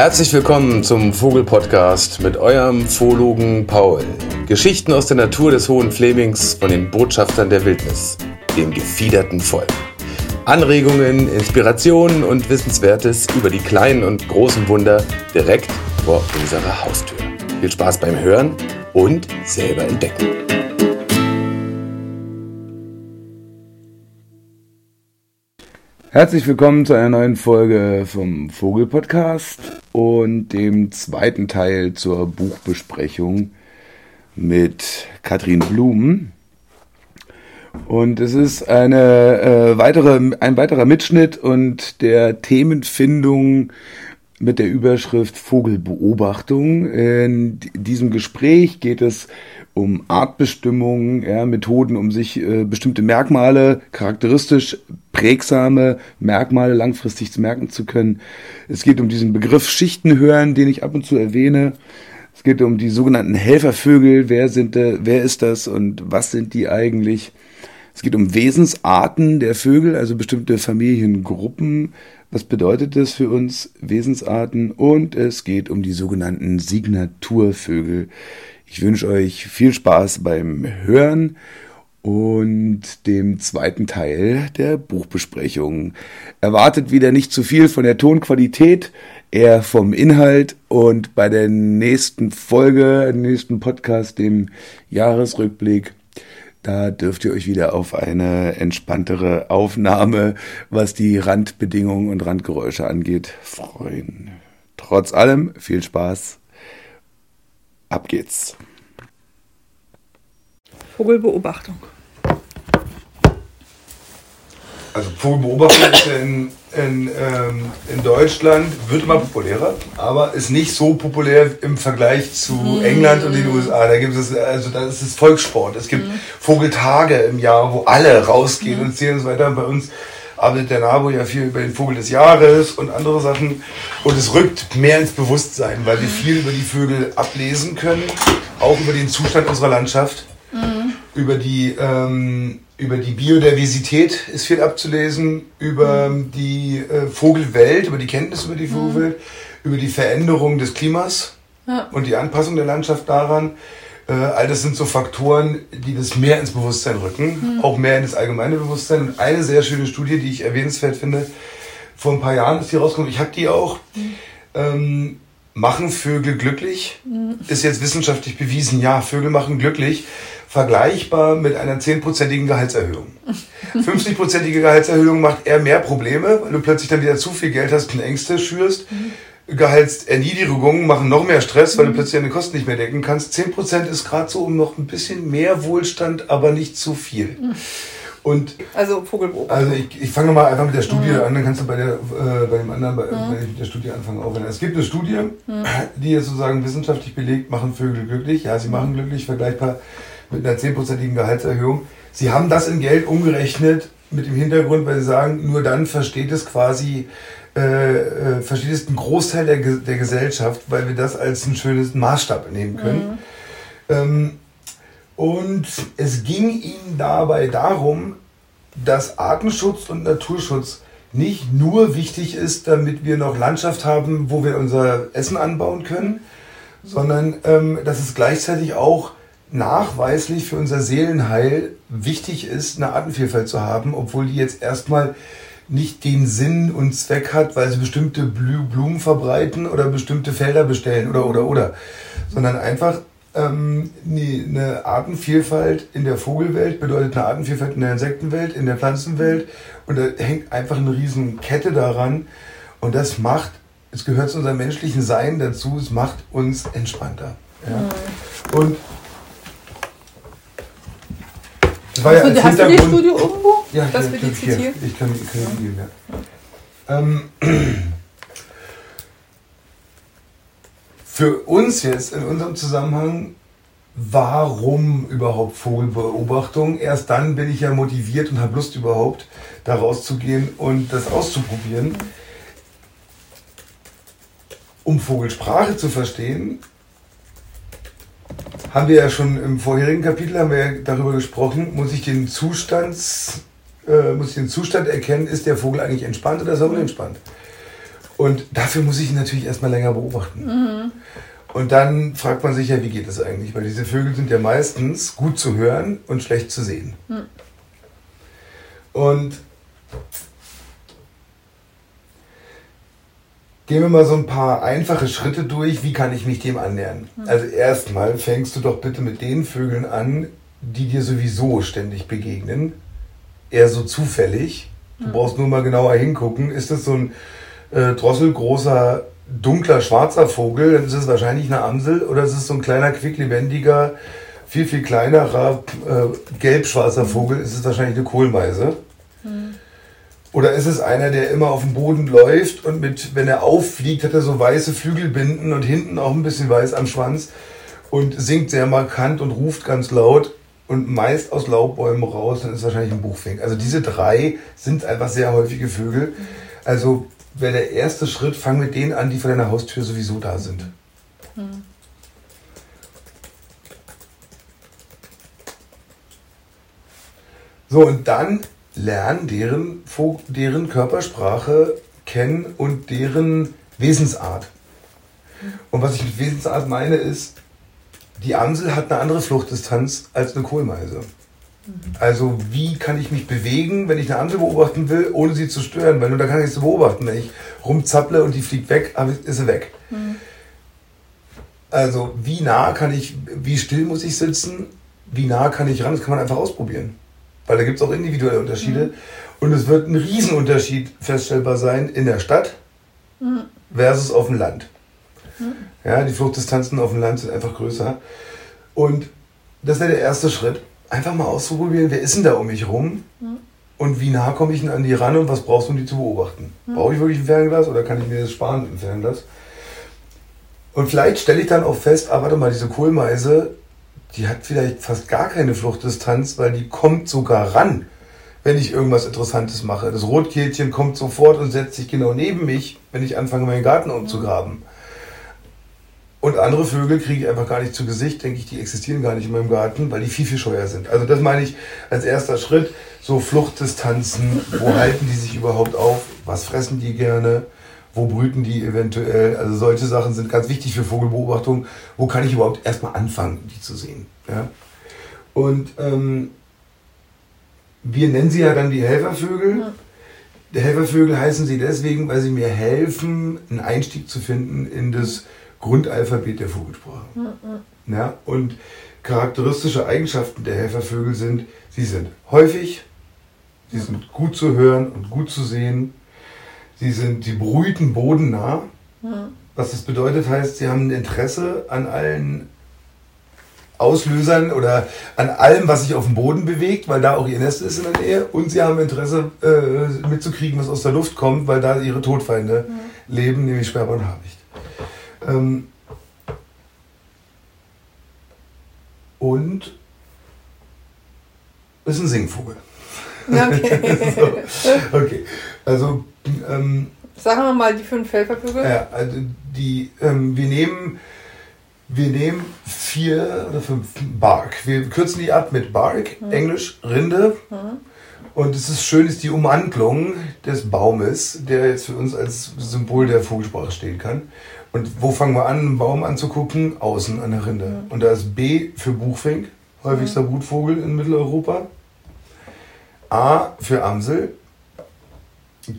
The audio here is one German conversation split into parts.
Herzlich willkommen zum Vogelpodcast mit eurem Vologen Paul. Geschichten aus der Natur des Hohen Flemings von den Botschaftern der Wildnis, dem gefiederten Volk. Anregungen, Inspirationen und Wissenswertes über die kleinen und großen Wunder direkt vor unserer Haustür. Viel Spaß beim Hören und selber entdecken. Herzlich willkommen zu einer neuen Folge vom Vogel-Podcast und dem zweiten Teil zur Buchbesprechung mit Katrin Blum. Und es ist eine, äh, weitere, ein weiterer Mitschnitt und der Themenfindung mit der Überschrift Vogelbeobachtung. In diesem Gespräch geht es um Artbestimmung, ja, Methoden, um sich äh, bestimmte Merkmale, charakteristisch prägsame Merkmale langfristig zu merken zu können. Es geht um diesen Begriff Schichtenhören, den ich ab und zu erwähne. Es geht um die sogenannten Helfervögel. Wer sind, äh, wer ist das und was sind die eigentlich? Es geht um Wesensarten der Vögel, also bestimmte Familiengruppen. Was bedeutet das für uns, Wesensarten? Und es geht um die sogenannten Signaturvögel. Ich wünsche euch viel Spaß beim Hören und dem zweiten Teil der Buchbesprechung. Erwartet wieder nicht zu viel von der Tonqualität, eher vom Inhalt und bei der nächsten Folge, nächsten Podcast, dem Jahresrückblick, da dürft ihr euch wieder auf eine entspanntere Aufnahme, was die Randbedingungen und Randgeräusche angeht, freuen. Trotz allem viel Spaß Ab geht's. Vogelbeobachtung. Also Vogelbeobachtung ist in, in, ähm, in Deutschland, wird immer populärer, aber ist nicht so populär im Vergleich zu mhm. England und den USA. Da gibt es, also da ist es Volkssport. Es gibt mhm. Vogeltage im Jahr, wo alle rausgehen mhm. und sehen und so weiter. Bei uns arbeitet der NABU ja viel über den Vogel des Jahres und andere Sachen. Und es rückt mehr ins Bewusstsein, weil wir viel über die Vögel ablesen können, auch über den Zustand unserer Landschaft, mhm. über, die, ähm, über die Biodiversität ist viel abzulesen, über mhm. die äh, Vogelwelt, über die Kenntnis über die mhm. Vogelwelt, mhm. über die Veränderung des Klimas ja. und die Anpassung der Landschaft daran. Äh, all das sind so Faktoren, die das mehr ins Bewusstsein rücken, mhm. auch mehr in das allgemeine Bewusstsein. Und eine sehr schöne Studie, die ich erwähnenswert finde, vor ein paar Jahren ist die rausgekommen, ich habe die auch. Mhm. Ähm, machen Vögel glücklich? Mhm. Ist jetzt wissenschaftlich bewiesen, ja, Vögel machen glücklich. Vergleichbar mit einer 10%igen Gehaltserhöhung. 50%ige Gehaltserhöhung macht eher mehr Probleme, weil du plötzlich dann wieder zu viel Geld hast und Ängste schürst. Mhm. Gehaltserniedrigungen machen noch mehr Stress, weil du mhm. plötzlich deine Kosten nicht mehr decken kannst. 10% ist gerade so um noch ein bisschen mehr Wohlstand, aber nicht zu viel. Mhm. Und also Vogelbeobachtung. Also ich, ich fange mal einfach mit der Studie mhm. an, dann kannst du bei, der, äh, bei dem anderen, bei, mhm. bei der Studie anfangen. Auch es gibt eine Studie, mhm. die jetzt sozusagen wissenschaftlich belegt, machen Vögel glücklich. Ja, sie machen glücklich, vergleichbar mit einer 10%igen Gehaltserhöhung. Sie haben das in Geld umgerechnet mit dem Hintergrund, weil sie sagen, nur dann versteht es quasi äh, äh, versteht es ein Großteil der, der Gesellschaft, weil wir das als einen schönen Maßstab nehmen können. Mhm. Ähm, und es ging ihnen dabei darum, dass Artenschutz und Naturschutz nicht nur wichtig ist, damit wir noch Landschaft haben, wo wir unser Essen anbauen können, sondern ähm, dass es gleichzeitig auch nachweislich für unser Seelenheil wichtig ist, eine Artenvielfalt zu haben, obwohl die jetzt erstmal nicht den Sinn und Zweck hat, weil sie bestimmte Blumen verbreiten oder bestimmte Felder bestellen oder oder oder, sondern einfach ähm, eine Artenvielfalt in der Vogelwelt bedeutet eine Artenvielfalt in der Insektenwelt, in der Pflanzenwelt und da hängt einfach eine riesen Kette daran und das macht, es gehört zu unserem menschlichen Sein dazu, es macht uns entspannter. Ja? Mhm. Und das war ja als hast du die Studie irgendwo? Ja, dass hier, wir die zitieren? Ich kann, ich kann die geben, ja. Ähm, für uns jetzt in unserem Zusammenhang, warum überhaupt Vogelbeobachtung? Erst dann bin ich ja motiviert und habe Lust überhaupt, da rauszugehen und das auszuprobieren. Um Vogelsprache zu verstehen, haben wir ja schon im vorherigen Kapitel haben wir ja darüber gesprochen, muss ich den Zustands, äh, muss ich den Zustand erkennen, ist der Vogel eigentlich entspannt oder ist er unentspannt? Und dafür muss ich ihn natürlich erstmal länger beobachten. Mhm. Und dann fragt man sich ja, wie geht das eigentlich? Weil diese Vögel sind ja meistens gut zu hören und schlecht zu sehen. Mhm. Und gehen wir mal so ein paar einfache Schritte durch, wie kann ich mich dem annähern. Mhm. Also erstmal fängst du doch bitte mit den Vögeln an, die dir sowieso ständig begegnen. Eher so zufällig. Du mhm. brauchst nur mal genauer hingucken. Ist das so ein äh, drosselgroßer, dunkler, schwarzer Vogel, dann ist es wahrscheinlich eine Amsel. Oder ist es so ein kleiner, quicklebendiger, viel, viel kleinerer, äh, gelb-schwarzer Vogel, ist es wahrscheinlich eine Kohlmeise. Oder ist es einer, der immer auf dem Boden läuft und mit, wenn er auffliegt, hat er so weiße Flügelbinden und hinten auch ein bisschen weiß am Schwanz und singt sehr markant und ruft ganz laut und meist aus Laubbäumen raus, dann ist es wahrscheinlich ein Buchfink. Also diese drei sind einfach sehr häufige Vögel. Also wäre der erste Schritt, fang mit denen an, die vor deiner Haustür sowieso da sind. Mhm. So, und dann lernen deren, deren Körpersprache kennen und deren Wesensart. Und was ich mit Wesensart meine, ist, die Amsel hat eine andere Fluchtdistanz als eine Kohlmeise. Also wie kann ich mich bewegen, wenn ich eine Amsel beobachten will, ohne sie zu stören? Weil nur da kann ich sie beobachten. Wenn ich rumzapple und die fliegt weg, ist sie weg. Mhm. Also wie nah kann ich, wie still muss ich sitzen, wie nah kann ich ran, das kann man einfach ausprobieren. Weil da gibt es auch individuelle Unterschiede. Mhm. Und es wird ein Riesenunterschied feststellbar sein in der Stadt mhm. versus auf dem Land. Mhm. Ja, die Fluchtdistanzen auf dem Land sind einfach größer. Und das wäre der erste Schritt. Einfach mal auszuprobieren, wer ist denn da um mich rum? Und wie nah komme ich denn an die ran und was brauchst du, um die zu beobachten? Brauche ich wirklich ein Fernglas oder kann ich mir das sparen dem Fernglas? Und vielleicht stelle ich dann auch fest, ah, warte mal, diese Kohlmeise, die hat vielleicht fast gar keine Fluchtdistanz, weil die kommt sogar ran, wenn ich irgendwas Interessantes mache. Das Rotkehlchen kommt sofort und setzt sich genau neben mich, wenn ich anfange, meinen Garten umzugraben. Und andere Vögel kriege ich einfach gar nicht zu Gesicht, denke ich, die existieren gar nicht in meinem Garten, weil die viel, viel scheuer sind. Also das meine ich als erster Schritt, so Fluchtdistanzen, wo halten die sich überhaupt auf, was fressen die gerne, wo brüten die eventuell? Also solche Sachen sind ganz wichtig für Vogelbeobachtung. Wo kann ich überhaupt erstmal anfangen, die zu sehen? Ja? Und ähm, wir nennen sie ja dann die Helfervögel. Ja. Die Helfervögel heißen sie deswegen, weil sie mir helfen, einen Einstieg zu finden in das Grundalphabet der Vogelsprache. Ja, ja. und charakteristische Eigenschaften der Helfervögel sind, sie sind häufig, sie sind gut zu hören und gut zu sehen, Sie sind, die brüten bodennah. Ja. Was das bedeutet, heißt, sie haben ein Interesse an allen Auslösern oder an allem, was sich auf dem Boden bewegt, weil da auch ihr Nest ist in der Nähe. Und sie haben Interesse äh, mitzukriegen, was aus der Luft kommt, weil da ihre Todfeinde ja. leben, nämlich Sperber und Habicht. Ähm und ist ein Singvogel. Okay. so. okay. Also ähm, Sagen wir mal die fünf Helfervögel. Ja, also die, ähm, wir nehmen, wir nehmen vier oder fünf Bark. Wir kürzen die ab mit Bark, mhm. Englisch Rinde. Mhm. Und es ist schön, ist die Umwandlung des Baumes, der jetzt für uns als Symbol der Vogelsprache stehen kann. Und wo fangen wir an, einen Baum anzugucken? Außen an der Rinde. Mhm. Und da ist B für Buchfink, häufigster mhm. Brutvogel in Mitteleuropa. A für Amsel,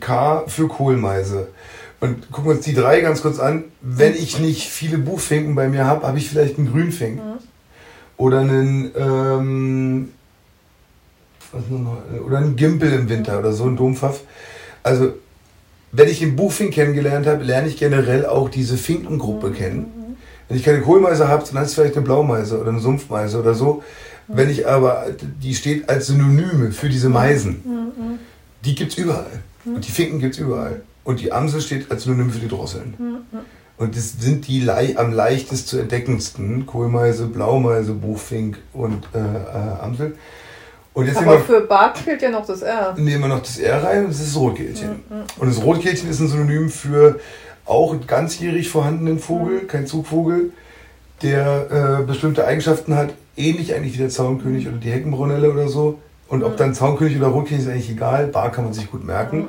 K für Kohlmeise. Und gucken wir uns die drei ganz kurz an. Wenn ich nicht viele Buchfinken bei mir habe, habe ich vielleicht einen Grünfink. Mhm. Oder einen, ähm, oder einen Gimpel im Winter oder so, ein Dompfaff. Also, wenn ich den Buchfink kennengelernt habe, lerne ich generell auch diese Finkengruppe mhm. kennen. Wenn ich keine Kohlmeise habe, dann ist es vielleicht eine Blaumeise oder eine Sumpfmeise oder so. Mhm. Wenn ich aber, die steht als Synonyme für diese Meisen. Mhm. Die gibt es überall. Mhm. Und die Finken gibt es überall. Und die Amsel steht als Synonym für die Drosseln. Mhm. Und das sind die am leichtest zu entdeckendsten. Kohlmeise, Blaumeise, Buchfink und äh, äh, Amsel. Und jetzt Aber für Bart fehlt ja noch das R. Nehmen wir noch das R rein und das ist das Rotkehlchen. Mhm. Und das Rotkehlchen ist ein Synonym für auch einen ganzjährig vorhandenen Vogel, mhm. kein Zugvogel, der äh, bestimmte Eigenschaften hat, ähnlich eigentlich wie der Zaunkönig oder die Heckenbrunelle oder so, und ob dann Zaunkönig oder Rotkehlchen ist eigentlich egal. Bar kann man sich gut merken.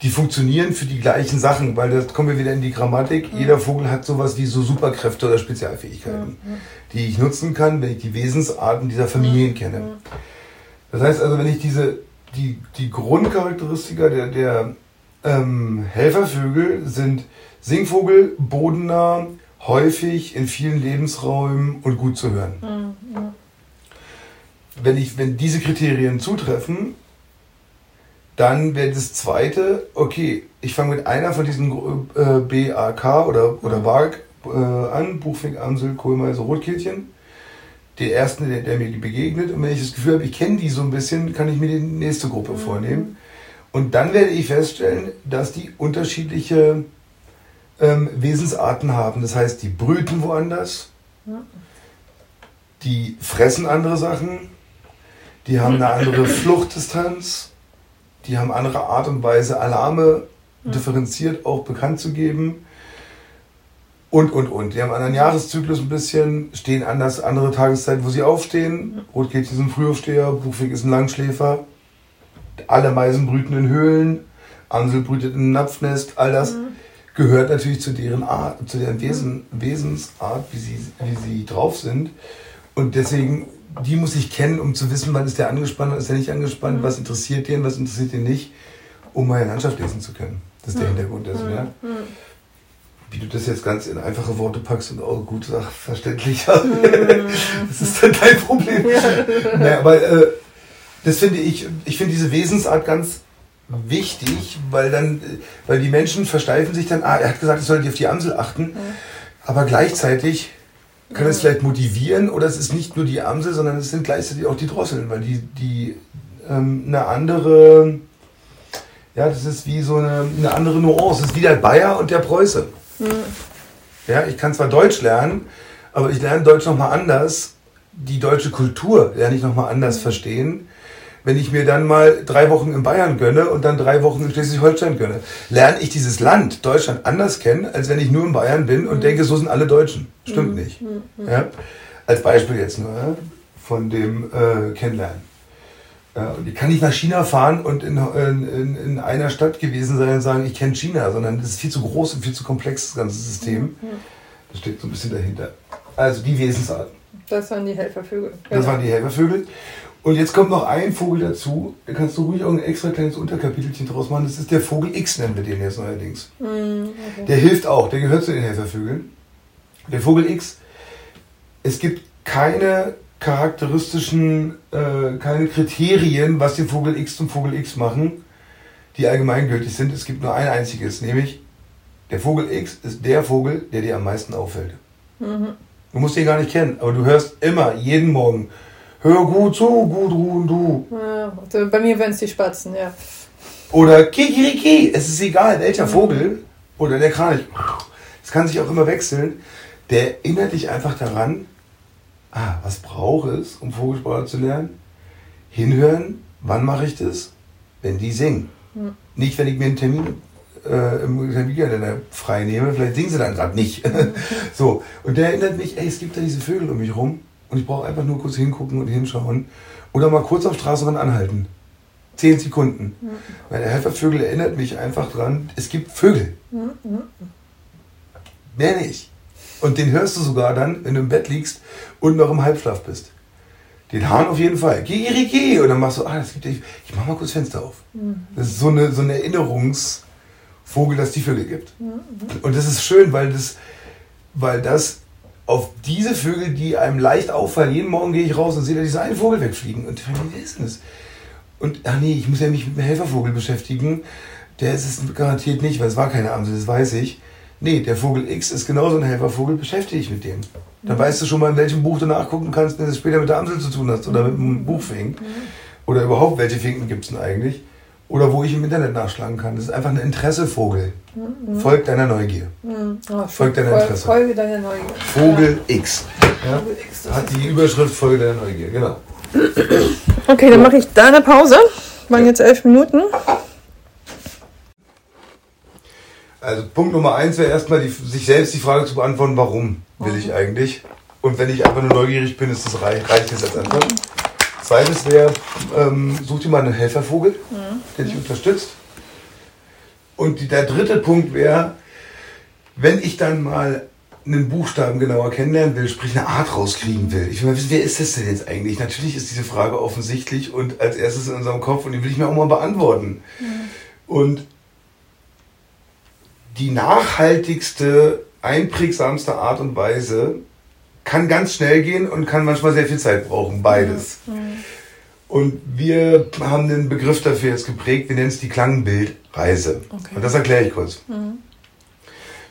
die funktionieren für die gleichen Sachen, weil da kommen wir wieder in die Grammatik. Mhm. Jeder Vogel hat sowas wie so Superkräfte oder Spezialfähigkeiten, mhm. die ich nutzen kann, wenn ich die Wesensarten dieser Familien mhm. kenne. Das heißt also, wenn ich diese, die, die Grundcharakteristika der, der ähm, Helfervögel sind Singvogel, bodennah, häufig in vielen Lebensräumen und gut zu hören. Mhm. Wenn, ich, wenn diese Kriterien zutreffen, dann wäre das zweite, okay, ich fange mit einer von diesen äh, BAK oder, oder BARC äh, an, Buchfink, Amsel, Kohlmeise, Rotkehlchen. Der ersten, der, der, mir begegnet. Und wenn ich das Gefühl habe, ich kenne die so ein bisschen, kann ich mir die nächste Gruppe mhm. vornehmen. Und dann werde ich feststellen, dass die unterschiedliche ähm, Wesensarten haben. Das heißt, die brüten woanders, die fressen andere Sachen, die haben eine andere Fluchtdistanz, die haben andere Art und Weise, Alarme differenziert auch bekannt zu geben. Und, und, und. Die haben einen anderen Jahreszyklus ein bisschen, stehen anders, andere Tageszeiten, wo sie aufstehen. Rotkehlchen ist ein Frühaufsteher, Buchweg ist ein Langschläfer. Alle Meisen brüten in Höhlen, Ansel brütet in einem Napfnest, all das. Mhm gehört natürlich zu deren Art, zu deren Wesen, Wesensart, wie sie, wie sie drauf sind. Und deswegen, die muss ich kennen, um zu wissen, wann ist der angespannt, wann ist der nicht angespannt, mhm. was interessiert den, was interessiert den nicht, um meine Landschaft lesen zu können. Das ist der mhm. Hintergrund dessen, ja. Mhm. Mhm. Wie du das jetzt ganz in einfache Worte packst und auch gut sag, verständlicher, das ist dann dein Problem. Ja. Naja, aber äh, das finde ich, ich finde diese Wesensart ganz wichtig, weil dann, weil die Menschen versteifen sich dann, ah, er hat gesagt, ich soll auf die Amsel achten, mhm. aber gleichzeitig kann es vielleicht motivieren oder es ist nicht nur die Amsel, sondern es sind gleichzeitig auch die Drosseln, weil die, die ähm, eine andere, ja, das ist wie so eine, eine andere Nuance. Es ist wie der Bayer und der Preuße. Mhm. Ja, ich kann zwar Deutsch lernen, aber ich lerne Deutsch nochmal anders. Die deutsche Kultur lerne ich nochmal anders mhm. verstehen wenn ich mir dann mal drei Wochen in Bayern gönne und dann drei Wochen in Schleswig-Holstein gönne, lerne ich dieses Land Deutschland anders kennen, als wenn ich nur in Bayern bin und mhm. denke, so sind alle Deutschen. Stimmt mhm. nicht. Mhm. Ja? Als Beispiel jetzt nur ja? von dem äh, Kennenlernen. Ja, und ich kann nicht nach China fahren und in, in, in einer Stadt gewesen sein und sagen, ich kenne China, sondern das ist viel zu groß und viel zu komplex, das ganze System. Mhm. Das steht so ein bisschen dahinter. Also die Wesensarten. Das waren die Helfervögel. Das waren die Helfervögel. Und jetzt kommt noch ein Vogel dazu. Da kannst du ruhig auch ein extra kleines Unterkapitelchen draus machen. Das ist der Vogel X, nennen wir den jetzt neuerdings. Mm, okay. Der hilft auch, der gehört zu den Helfervögeln. Der Vogel X, es gibt keine charakteristischen, äh, keine Kriterien, was den Vogel X zum Vogel X machen, die allgemeingültig sind. Es gibt nur ein einziges, nämlich der Vogel X ist der Vogel, der dir am meisten auffällt. Mhm. Du musst ihn gar nicht kennen, aber du hörst immer, jeden Morgen, Hör gut zu, Gudrun, du. Ja, bei mir wären es die Spatzen, ja. Oder Kikiriki, es ist egal, welcher. Vogel oder der Kranich. Es kann sich auch immer wechseln. Der erinnert dich einfach daran, ah, was brauche es, um Vogelsprache zu lernen? Hinhören, wann mache ich das? Wenn die singen. Mhm. Nicht, wenn ich mir einen Termin äh, im Terminkalender frei nehme, vielleicht singen sie dann gerade nicht. So, und der erinnert mich, ey, es gibt da diese Vögel um mich rum und ich brauche einfach nur kurz hingucken und hinschauen. Oder mal kurz auf Straßenrand anhalten. Zehn Sekunden. Mhm. Weil der Helfervögel erinnert mich einfach dran, es gibt Vögel. Mhm. Mehr nicht. Und den hörst du sogar dann, wenn du im Bett liegst und noch im Halbschlaf bist. Den Hahn auf jeden Fall. Geh, geh, geh. Und dann machst du, ah, das gibt ich, ich mach mal kurz Fenster auf. Mhm. Das ist so eine, so eine Erinnerungsvogel, dass es die Vögel gibt. Mhm. Und das ist schön, weil das, weil das auf diese Vögel, die einem leicht auffallen, jeden Morgen gehe ich raus und sehe da diesen einen Vogel wegfliegen. Und ich frage mich, wer ist denn das? Und, ach nee, ich muss ja mich mit dem Helfervogel beschäftigen. Der ist es garantiert nicht, weil es war keine Amsel, das weiß ich. Nee, der Vogel X ist genauso ein Helfervogel, beschäftige dich mit dem. Dann mhm. weißt du schon mal, in welchem Buch du nachgucken kannst, wenn es später mit der Amsel zu tun hast oder mit einem Buchfink. Mhm. Oder überhaupt, welche Finken gibt es denn eigentlich? Oder wo ich im Internet nachschlagen kann. Das ist einfach ein Interessevogel. Mhm. Folgt deiner Neugier. Mhm. Oh, Folgt deiner Interesse. Folge deiner Neugier. Vogel ja. X. Ja? Vogel X Hat die Überschrift Folge deiner Neugier, genau. Okay, dann mache ich da eine Pause. Waren ja. jetzt elf Minuten. Also Punkt Nummer eins wäre erstmal die, sich selbst die Frage zu beantworten, warum will ich eigentlich? Und wenn ich einfach nur neugierig bin, ist das reich, reicht das als Antwort. Zweites wäre, ähm, such dir mal einen Helfervogel, mhm. der dich unterstützt. Und die, der dritte Punkt wäre, wenn ich dann mal einen Buchstaben genauer kennenlernen will, sprich eine Art rauskriegen will. Ich will mal wissen, wer ist das denn jetzt eigentlich? Natürlich ist diese Frage offensichtlich und als erstes in unserem Kopf und die will ich mir auch mal beantworten. Mhm. Und die nachhaltigste, einprägsamste Art und Weise kann ganz schnell gehen und kann manchmal sehr viel Zeit brauchen, beides. Mhm. Und wir haben den Begriff dafür jetzt geprägt, wir nennen es die Klangbildreise. Okay. Und das erkläre ich kurz. Mhm.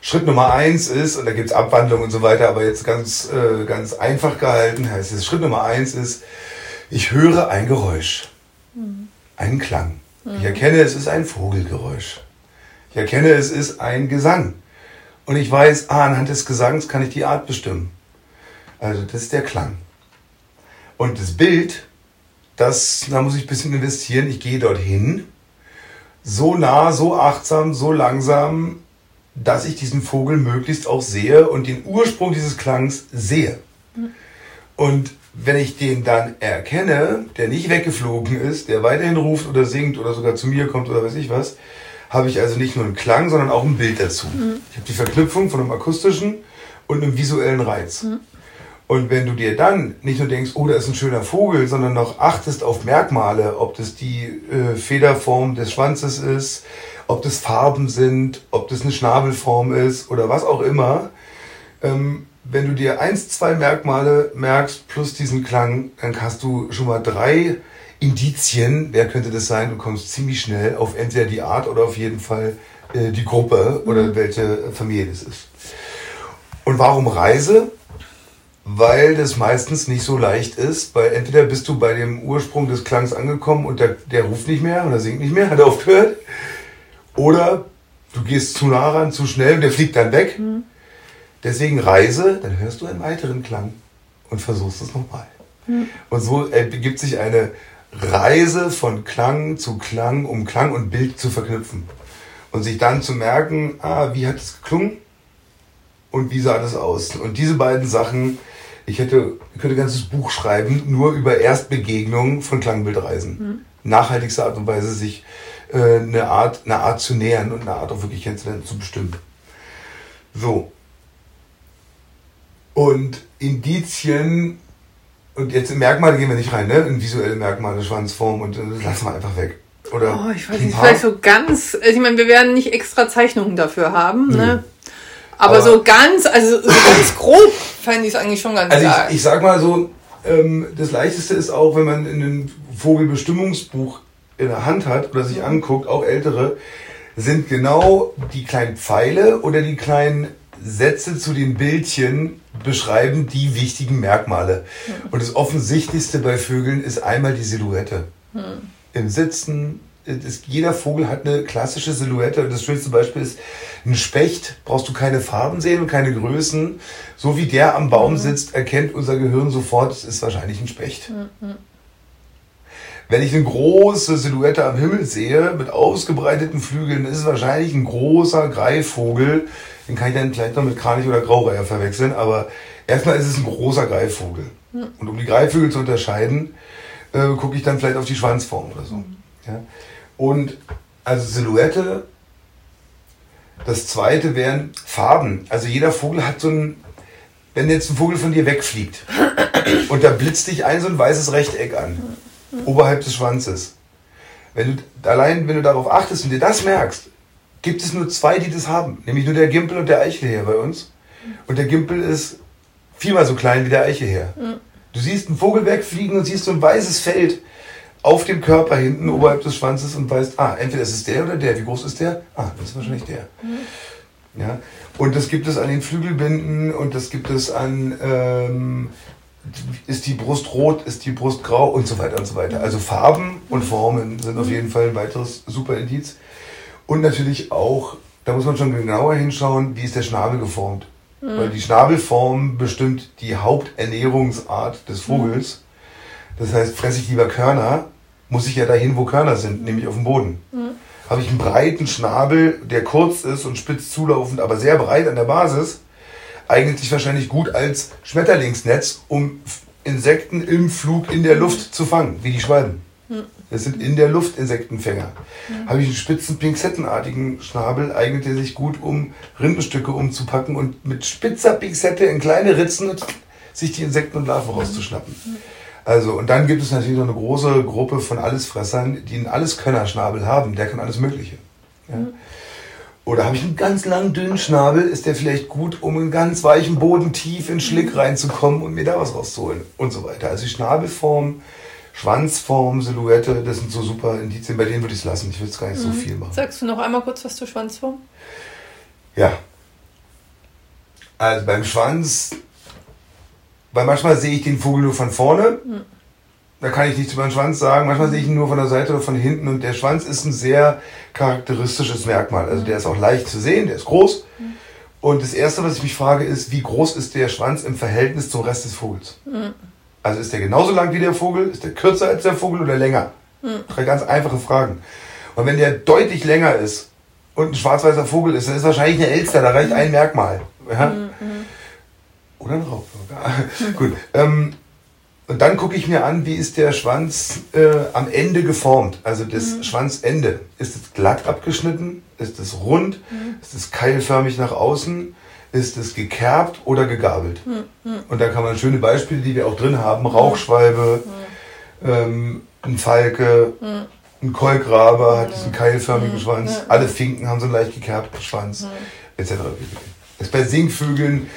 Schritt Nummer eins ist, und da gibt es Abwandlungen und so weiter, aber jetzt ganz, äh, ganz einfach gehalten heißt es, Schritt Nummer eins ist, ich höre ein Geräusch, mhm. einen Klang. Mhm. Ich erkenne, es ist ein Vogelgeräusch. Ich erkenne, es ist ein Gesang. Und ich weiß, ah, anhand des Gesangs kann ich die Art bestimmen. Also das ist der Klang. Und das Bild, das, da muss ich ein bisschen investieren. Ich gehe dorthin, so nah, so achtsam, so langsam, dass ich diesen Vogel möglichst auch sehe und den Ursprung dieses Klangs sehe. Und wenn ich den dann erkenne, der nicht weggeflogen ist, der weiterhin ruft oder singt oder sogar zu mir kommt oder weiß ich was, habe ich also nicht nur einen Klang, sondern auch ein Bild dazu. Mhm. Ich habe die Verknüpfung von einem akustischen und einem visuellen Reiz. Mhm. Und wenn du dir dann nicht nur denkst, oh, da ist ein schöner Vogel, sondern noch achtest auf Merkmale, ob das die äh, Federform des Schwanzes ist, ob das Farben sind, ob das eine Schnabelform ist oder was auch immer, ähm, wenn du dir eins, zwei Merkmale merkst plus diesen Klang, dann hast du schon mal drei Indizien, wer könnte das sein? Du kommst ziemlich schnell auf entweder die Art oder auf jeden Fall äh, die Gruppe oder mhm. welche Familie das ist. Und warum Reise? Weil das meistens nicht so leicht ist, weil entweder bist du bei dem Ursprung des Klangs angekommen und der, der ruft nicht mehr oder singt nicht mehr, hat aufgehört. Oder du gehst zu nah ran, zu schnell und der fliegt dann weg. Mhm. Deswegen Reise, dann hörst du einen weiteren Klang und versuchst es nochmal. Mhm. Und so ergibt sich eine Reise von Klang zu Klang, um Klang und Bild zu verknüpfen. Und sich dann zu merken, ah, wie hat es geklungen und wie sah das aus. Und diese beiden Sachen, ich hätte, könnte ein ganzes Buch schreiben, nur über Erstbegegnungen von Klangbildreisen. Mhm. Nachhaltigste Art und Weise, sich äh, eine, Art, eine Art zu nähern und eine Art auch wirklich kennenzulernen, zu bestimmen. So. Und Indizien und jetzt in Merkmale gehen wir nicht rein, ne? In visuelle Merkmale, Schwanzform und das lassen wir einfach weg. Oder oh, ich weiß nicht, vielleicht so ganz. Also ich meine, wir werden nicht extra Zeichnungen dafür haben, mhm. Aber, Aber, so ganz, also so ganz grob fände ich es eigentlich schon ganz Also ich, ich, sag mal so, ähm, das leichteste ist auch, wenn man ein Vogelbestimmungsbuch in der Hand hat oder sich anguckt, auch ältere, sind genau die kleinen Pfeile oder die kleinen Sätze zu den Bildchen beschreiben die wichtigen Merkmale. Mhm. Und das Offensichtlichste bei Vögeln ist einmal die Silhouette. Mhm. Im Sitzen, ist, jeder Vogel hat eine klassische Silhouette. Das schönste Beispiel ist, ein Specht brauchst du keine Farben sehen und keine Größen. So wie der am Baum mhm. sitzt, erkennt unser Gehirn sofort, es ist wahrscheinlich ein Specht. Mhm. Wenn ich eine große Silhouette am Himmel sehe, mit ausgebreiteten Flügeln, ist es wahrscheinlich ein großer Greifvogel. Den kann ich dann vielleicht noch mit Kranich oder Graureiher verwechseln, aber erstmal ist es ein großer Greifvogel. Und um die Greifvögel zu unterscheiden, äh, gucke ich dann vielleicht auf die Schwanzform oder so. Mhm. Ja? Und also Silhouette. Das zweite wären Farben. Also jeder Vogel hat so ein, wenn jetzt ein Vogel von dir wegfliegt und da blitzt dich ein so ein weißes Rechteck an oberhalb des Schwanzes. Wenn du, allein wenn du darauf achtest und dir das merkst, gibt es nur zwei, die das haben. Nämlich nur der Gimpel und der Eichelheer bei uns. Und der Gimpel ist viermal so klein wie der Eichelheer. Du siehst einen Vogel wegfliegen und siehst so ein weißes Feld auf dem Körper hinten oberhalb des Schwanzes und weißt, ah, entweder ist es der oder der. Wie groß ist der? Ah, das ist wahrscheinlich der. Ja? Und das gibt es an den Flügelbinden und das gibt es an ähm, ist die Brust rot, ist die Brust grau und so weiter und so weiter. Also Farben und Formen sind auf jeden Fall ein weiteres super Indiz. Und natürlich auch, da muss man schon genauer hinschauen, wie ist der Schnabel geformt. Mhm. Weil die Schnabelform bestimmt die Haupternährungsart des Vogels. Das heißt, fresse ich lieber Körner, muss ich ja dahin, wo Körner sind, nämlich auf dem Boden. Mhm. Habe ich einen breiten Schnabel, der kurz ist und spitz zulaufend, aber sehr breit an der Basis, eignet sich wahrscheinlich gut als Schmetterlingsnetz, um Insekten im Flug in der Luft zu fangen, wie die Schwalben. Das sind in der Luft Insektenfänger. Habe ich einen spitzen pinzettenartigen Schnabel, eignet er sich gut, um Rindenstücke umzupacken und mit spitzer Pinzette in kleine Ritzen sich die Insekten und Larven rauszuschnappen. Also, und dann gibt es natürlich noch eine große Gruppe von Allesfressern, die einen Alleskönner-Schnabel haben. Der kann alles Mögliche. Ja. Oder habe ich einen ganz langen, dünnen Schnabel, ist der vielleicht gut, um in ganz weichen Boden tief in Schlick reinzukommen und mir da was rauszuholen und so weiter. Also die Schnabelform, Schwanzform, Silhouette, das sind so super Indizien. Bei denen würde ich es lassen. Ich würde es gar nicht mhm. so viel machen. Sagst du noch einmal kurz was zur Schwanzform? Ja. Also beim Schwanz, weil manchmal sehe ich den Vogel nur von vorne. Mhm da kann ich nichts über den Schwanz sagen. Manchmal sehe ich ihn nur von der Seite oder von hinten und der Schwanz ist ein sehr charakteristisches Merkmal. Also der ist auch leicht zu sehen, der ist groß. Und das Erste, was ich mich frage, ist, wie groß ist der Schwanz im Verhältnis zum Rest des Vogels? Also ist der genauso lang wie der Vogel? Ist der kürzer als der Vogel oder länger? Drei ganz einfache Fragen. Und wenn der deutlich länger ist und ein schwarz-weißer Vogel ist, dann ist wahrscheinlich eine Elster, da reicht ein Merkmal. Ja? Oder ein Raubvogel. Gut. Ähm, und dann gucke ich mir an, wie ist der Schwanz äh, am Ende geformt. Also das mhm. Schwanzende. Ist es glatt abgeschnitten? Ist es rund? Mhm. Ist es keilförmig nach außen? Ist es gekerbt oder gegabelt? Mhm. Und da kann man schöne Beispiele, die wir auch drin haben. Rauchschwalbe, mhm. ähm, ein Falke, mhm. ein Keulgraber hat diesen keilförmigen mhm. Schwanz. Alle Finken haben so einen leicht gekerbten Schwanz, etc. Das ist bei Singvögeln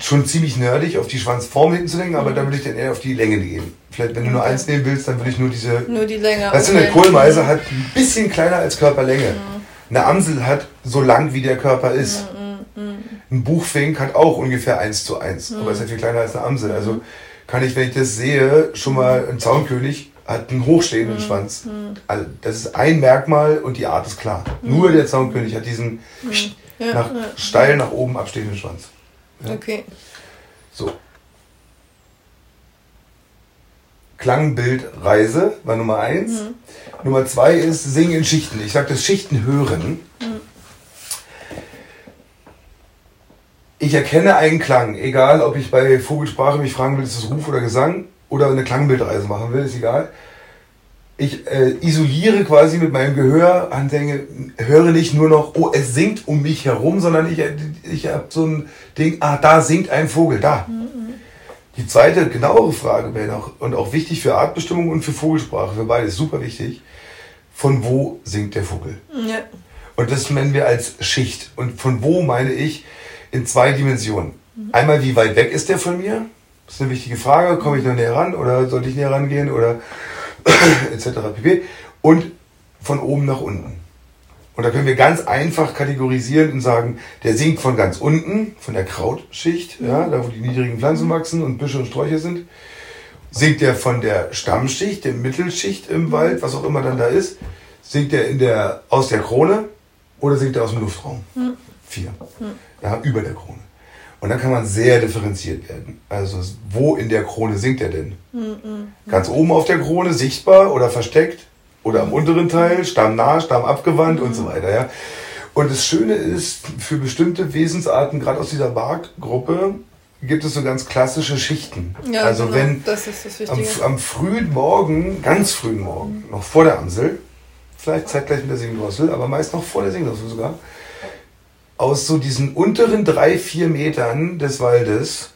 schon ziemlich nerdig, auf die Schwanzform hinten zu denken, aber mhm. da würde ich dann eher auf die Länge gehen. Vielleicht, wenn du nur eins nehmen willst, dann würde ich nur diese. Nur die Länge. Weißt du, eine Kohlmeise hat ein bisschen kleiner als Körperlänge. Mhm. Eine Amsel hat so lang, wie der Körper ist. Mhm, mhm, mhm. Ein Buchfink hat auch ungefähr eins zu eins, aber ist ja viel kleiner als eine Amsel. Also kann ich, wenn ich das sehe, schon mal ein Zaunkönig hat einen hochstehenden Schwanz. Also das ist ein Merkmal und die Art ist klar. Nur der Zaunkönig hat diesen nach, steil nach oben abstehenden Schwanz. Ja? Okay. So. Klangbildreise war Nummer eins. Mhm. Nummer zwei ist Singen in Schichten. Ich sage das Schichten hören. Mhm. Ich erkenne einen Klang, egal ob ich bei Vogelsprache mich fragen will, ist es Ruf oder Gesang oder eine Klangbildreise machen will, ist egal ich äh, isoliere quasi mit meinem Gehör Anfänge, höre nicht nur noch, oh, es singt um mich herum, sondern ich, ich habe so ein Ding, ah, da singt ein Vogel, da. Mhm. Die zweite, genauere Frage wäre noch, und auch wichtig für Artbestimmung und für Vogelsprache, für beides super wichtig, von wo singt der Vogel? Ja. Und das nennen wir als Schicht. Und von wo meine ich in zwei Dimensionen. Mhm. Einmal, wie weit weg ist der von mir? Das ist eine wichtige Frage. Komme ich noch näher ran oder sollte ich näher rangehen? Oder etc. pp. Und von oben nach unten. Und da können wir ganz einfach kategorisieren und sagen, der sinkt von ganz unten, von der Krautschicht, ja, da wo die niedrigen Pflanzen wachsen und Büsche und Sträucher sind. Sinkt der von der Stammschicht, der Mittelschicht im Wald, was auch immer dann da ist, sinkt der, in der aus der Krone oder sinkt er aus dem Luftraum? Hm. Vier. Hm. Ja, über der Krone. Und dann kann man sehr differenziert werden. Also wo in der Krone singt er denn? Mhm. Ganz oben auf der Krone, sichtbar oder versteckt? Oder am unteren Teil, stammnah, stammabgewandt mhm. und so weiter. Ja? Und das Schöne ist, für bestimmte Wesensarten, gerade aus dieser Barkgruppe, gibt es so ganz klassische Schichten. Ja, also genau. wenn am, am, frühen Morgen, ganz frühen Morgen, mhm. noch vor der Amsel, vielleicht zeitgleich mit der Singdrossel, aber meist noch vor der Singdrossel sogar, aus so diesen unteren drei, vier Metern des Waldes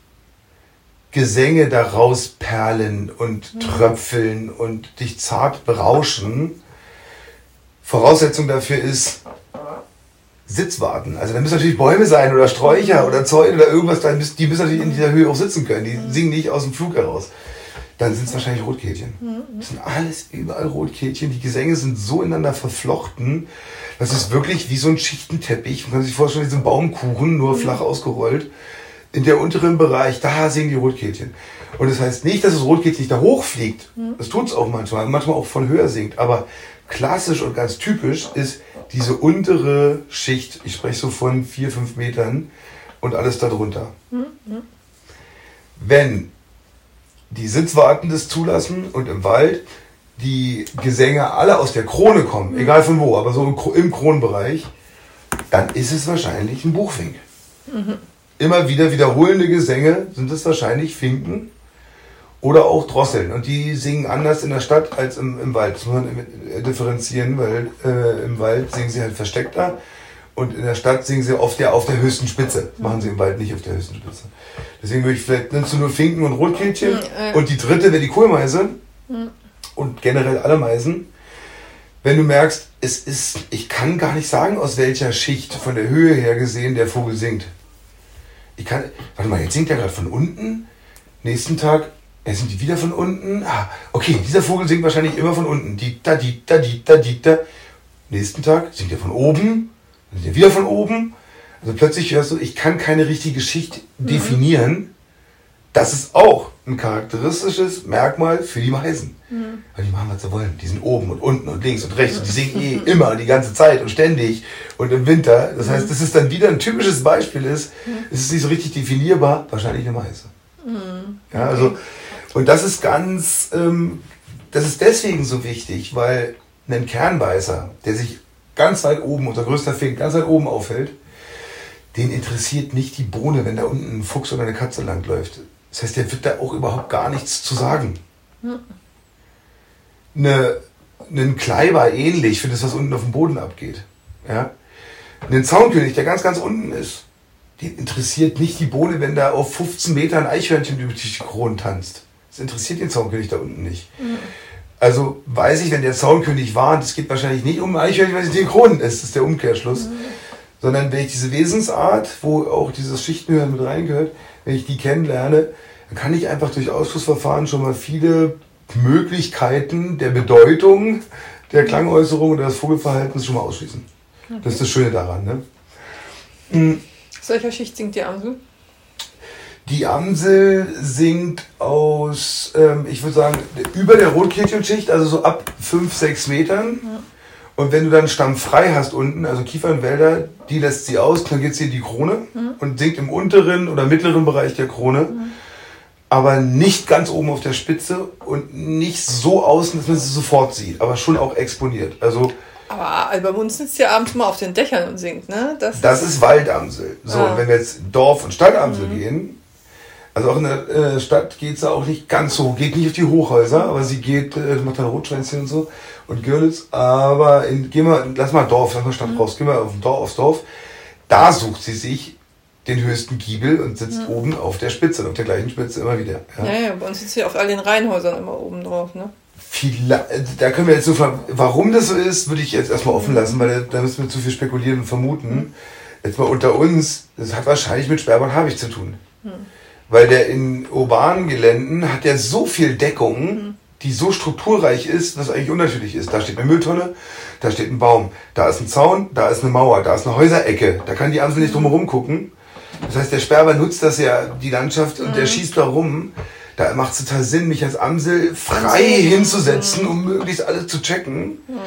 Gesänge daraus perlen und mhm. tröpfeln und dich zart berauschen. Voraussetzung dafür ist Sitzwarten. Also da müssen natürlich Bäume sein oder Sträucher oder Zäune oder irgendwas, die müssen natürlich in dieser Höhe auch sitzen können. Die mhm. singen nicht aus dem Flug heraus. Dann sind es wahrscheinlich Rotkehlchen. Mhm. Das sind alles überall Rotkehlchen. Die Gesänge sind so ineinander verflochten, das ist wirklich wie so ein Schichtenteppich. Man kann sich vorstellen, wie so ein Baumkuchen, nur flach ausgerollt. In der unteren Bereich, da singen die Rotkehlchen. Und das heißt nicht, dass das Rotkehlchen nicht da hochfliegt. Das tut es auch manchmal, manchmal auch von höher singt. Aber klassisch und ganz typisch ist diese untere Schicht, ich spreche so von vier, fünf Metern und alles darunter. Wenn die Sitzwarten das zulassen und im Wald die Gesänge alle aus der Krone kommen, egal von wo, aber so im, Kronenbereich, dann ist es wahrscheinlich ein Buchfink. Mhm. Immer wieder wiederholende Gesänge sind es wahrscheinlich Finken Oder auch Drosseln. Und die singen anders in der Stadt als im, im Wald. Das muss man differenzieren, weil äh, im Wald singen sie halt versteckter. Und in der Stadt singen sie oft ja auf der höchsten Spitze. Das machen sie im Wald nicht auf der höchsten Spitze. Deswegen würde ich vielleicht nimmst du nur Finken und Rotkehlchen. Mhm, Und die dritte wäre die Kohlmeise. Mhm. Und generell alle Meisen. Wenn du merkst, es ist, ich kann gar nicht sagen, aus welcher Schicht von der Höhe her gesehen der Vogel singt. Ich kann, warte mal, jetzt singt er gerade von unten. Nächsten Tag er sind die wieder von unten. Ah, okay, dieser Vogel singt wahrscheinlich immer von unten. Die da, die da, die da, die da. Nächsten Tag singt er von oben. Dann er wieder von oben. Also plötzlich hörst du, ich kann keine richtige Schicht mhm. definieren. Das ist auch ein charakteristisches Merkmal für die Meisen. Mhm. Weil die machen, was sie wollen. Die sind oben und unten und links und rechts. Und die singen eh immer die ganze Zeit und ständig und im Winter. Das heißt, mhm. das ist dann wieder ein typisches Beispiel ist, mhm. es ist nicht so richtig definierbar, wahrscheinlich eine Meise. Mhm. Ja, also und das ist ganz, ähm, das ist deswegen so wichtig, weil ein Kernbeißer, der sich ganz weit oben, unser größter Fink, ganz weit oben aufhält, den interessiert nicht die Bohne, wenn da unten ein Fuchs oder eine Katze langläuft. Das heißt, der wird da auch überhaupt gar nichts zu sagen. Hm. Eine, einen Kleiber ähnlich für das, was unten auf dem Boden abgeht. Ja? Einen Zaunkönig, der ganz, ganz unten ist, den interessiert nicht die Bohne, wenn da auf 15 Metern Eichhörnchen über die Kronen tanzt. Das interessiert den Zaunkönig da unten nicht. Mhm. Also weiß ich, wenn der Zaunkönig warnt, es geht wahrscheinlich nicht um Eichhörnchen, weil es den Kronen ist, das ist der Umkehrschluss. Mhm. Sondern wenn ich diese Wesensart, wo auch dieses Schichtenhören mit reingehört, wenn ich die kennenlerne, dann kann ich einfach durch Ausschlussverfahren schon mal viele Möglichkeiten der Bedeutung der Klangäußerung oder des Vogelverhaltens schon mal ausschließen. Okay. Das ist das Schöne daran. Ne? Mhm. Aus welcher Schicht singt die Amsel? Die Amsel singt aus, ähm, ich würde sagen, über der Rotkehlchenschicht, also so ab 5, 6 Metern. Ja. Und wenn du dann Stamm frei hast unten, also Kiefernwälder, die lässt sie aus, dann geht sie in die Krone mhm. und singt im unteren oder mittleren Bereich der Krone. Mhm. Aber nicht ganz oben auf der Spitze und nicht so außen, dass man sie sofort sieht, aber schon auch exponiert. Also aber bei uns sitzt ja abends mal auf den Dächern und singt, ne? Das, das ist Waldamsel. So, ah. und wenn wir jetzt Dorf- und Stadtamsel mhm. gehen, also auch in der äh, Stadt geht es auch nicht ganz so, geht nicht auf die Hochhäuser, aber sie geht, äh, macht dann Rotschwänzchen und so und Görlitz, aber in, gehen wir, lass mal Dorf, lass mal Stadt mhm. raus, gehen wir auf Dorf, aufs Dorf, da sucht sie sich den höchsten Giebel und sitzt ja. oben auf der Spitze, auf der gleichen Spitze immer wieder. Ja, ja, ja bei uns sitzt sie auf all den Reihenhäusern immer oben drauf, ne? Vielleicht, da können wir jetzt so, warum das so ist, würde ich jetzt erstmal offen lassen, weil da müssen wir zu viel spekulieren und vermuten. Mhm. Jetzt mal unter uns, das hat wahrscheinlich mit Sperber und Habich zu tun. Mhm. Weil der in urbanen Geländen hat ja so viel Deckung, mhm. die so strukturreich ist, dass eigentlich unnatürlich ist. Da steht eine Mülltonne, da steht ein Baum, da ist ein Zaun, da ist eine Mauer, da ist eine Häuserecke. Da kann die Amsel nicht drumherum gucken. Das heißt, der Sperber nutzt das ja, die Landschaft, und der mhm. schießt da rum. Da macht es total Sinn, mich als Amsel frei hinzusetzen, um möglichst alles zu checken. Mhm.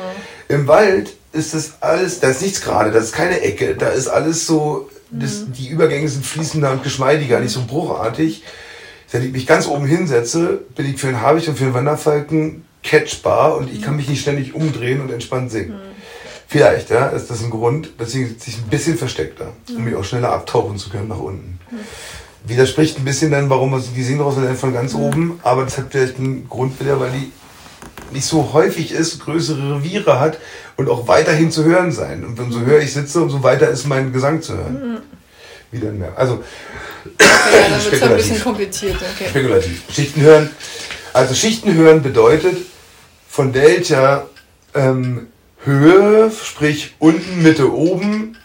Im Wald ist das alles, da ist nichts gerade, da ist keine Ecke, da ist alles so das, die Übergänge sind fließender und geschmeidiger, nicht so bruchartig. Wenn ich mich ganz oben hinsetze, bin ich für einen Habicht und für einen Wanderfalken catchbar und ich kann mich nicht ständig umdrehen und entspannt singen. Mhm. Vielleicht, ja, ist das ein Grund. Deswegen sitze ich ein bisschen versteckter, um mich auch schneller abtauchen zu können nach unten. Mhm. Widerspricht ein bisschen dann, warum die singen raus von ganz mhm. oben, aber das hat vielleicht einen Grund wieder, weil die nicht so häufig ist, größere Reviere hat und auch weiterhin zu hören sein. Und umso höher ich sitze, umso weiter ist mein Gesang zu hören. Mhm. Wieder mehr. Also, ja, dann wird es ein bisschen kompliziert. Okay. Spekulativ. Schichten hören. Also Schichten hören bedeutet, von welcher ähm, Höhe, sprich unten, Mitte, oben,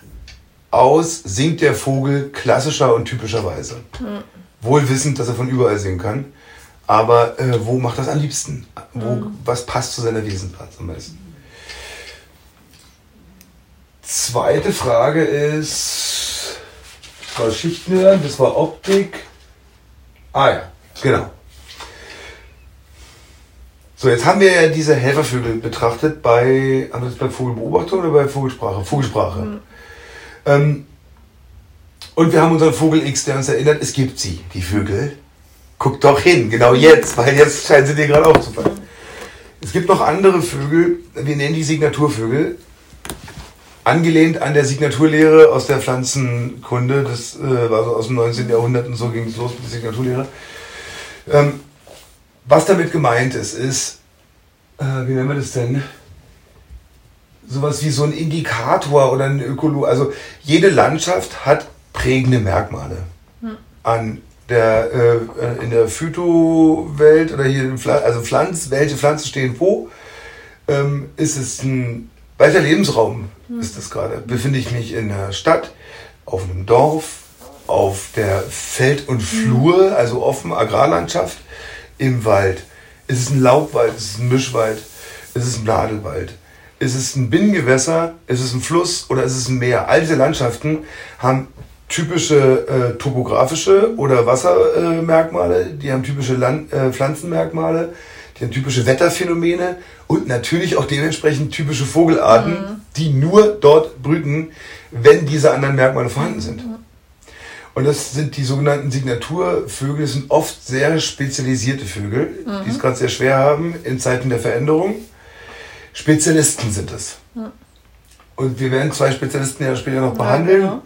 aus singt der Vogel klassischer und typischerweise. Mhm. Wohl wissend, dass er von überall singen kann. Aber äh, wo macht das am liebsten? Wo, mhm. Was passt zu seiner Wesensart am besten? Zweite Frage ist, das war Schichtenhören, das war Optik. Ah ja, genau. So, jetzt haben wir ja diese Helfervögel betrachtet bei, haben wir das bei Vogelbeobachtung oder bei Vogelsprache? Vogelsprache. Mhm. Ähm, und wir haben unseren Vogel X, der uns erinnert, es gibt sie, die Vögel. Guck doch hin, genau jetzt, weil jetzt scheinen sie dir gerade aufzufallen. Es gibt noch andere Vögel, wir nennen die Signaturvögel, angelehnt an der Signaturlehre aus der Pflanzenkunde, das äh, war so aus dem 19. Jahrhundert und so ging es los mit der Signaturlehre. Ähm, was damit gemeint ist, ist, äh, wie nennen wir das denn? Sowas wie so ein Indikator oder ein Ökolo. Also jede Landschaft hat prägende Merkmale. Hm. An der, äh, in der Phytowelt oder hier, also Pflanz, welche Pflanzen stehen wo, ähm, ist es ein weiter Lebensraum, hm. ist das gerade. Befinde ich mich in der Stadt, auf einem Dorf, auf der Feld- und Flur, hm. also offen Agrarlandschaft, im Wald. Ist es ein Laubwald, ist es ein Mischwald, ist es ein Nadelwald? Ist es ein Binnengewässer, ist es ein Fluss oder ist es ein Meer? All diese Landschaften haben typische äh, topografische oder Wassermerkmale, äh, die haben typische Land, äh, Pflanzenmerkmale, die haben typische Wetterphänomene und natürlich auch dementsprechend typische Vogelarten, mhm. die nur dort brüten, wenn diese anderen Merkmale vorhanden sind. Mhm. Und das sind die sogenannten Signaturvögel. Das sind oft sehr spezialisierte Vögel, mhm. die es gerade sehr schwer haben in Zeiten der Veränderung. Spezialisten sind es. Mhm. Und wir werden zwei Spezialisten ja später noch behandeln. Ja, genau.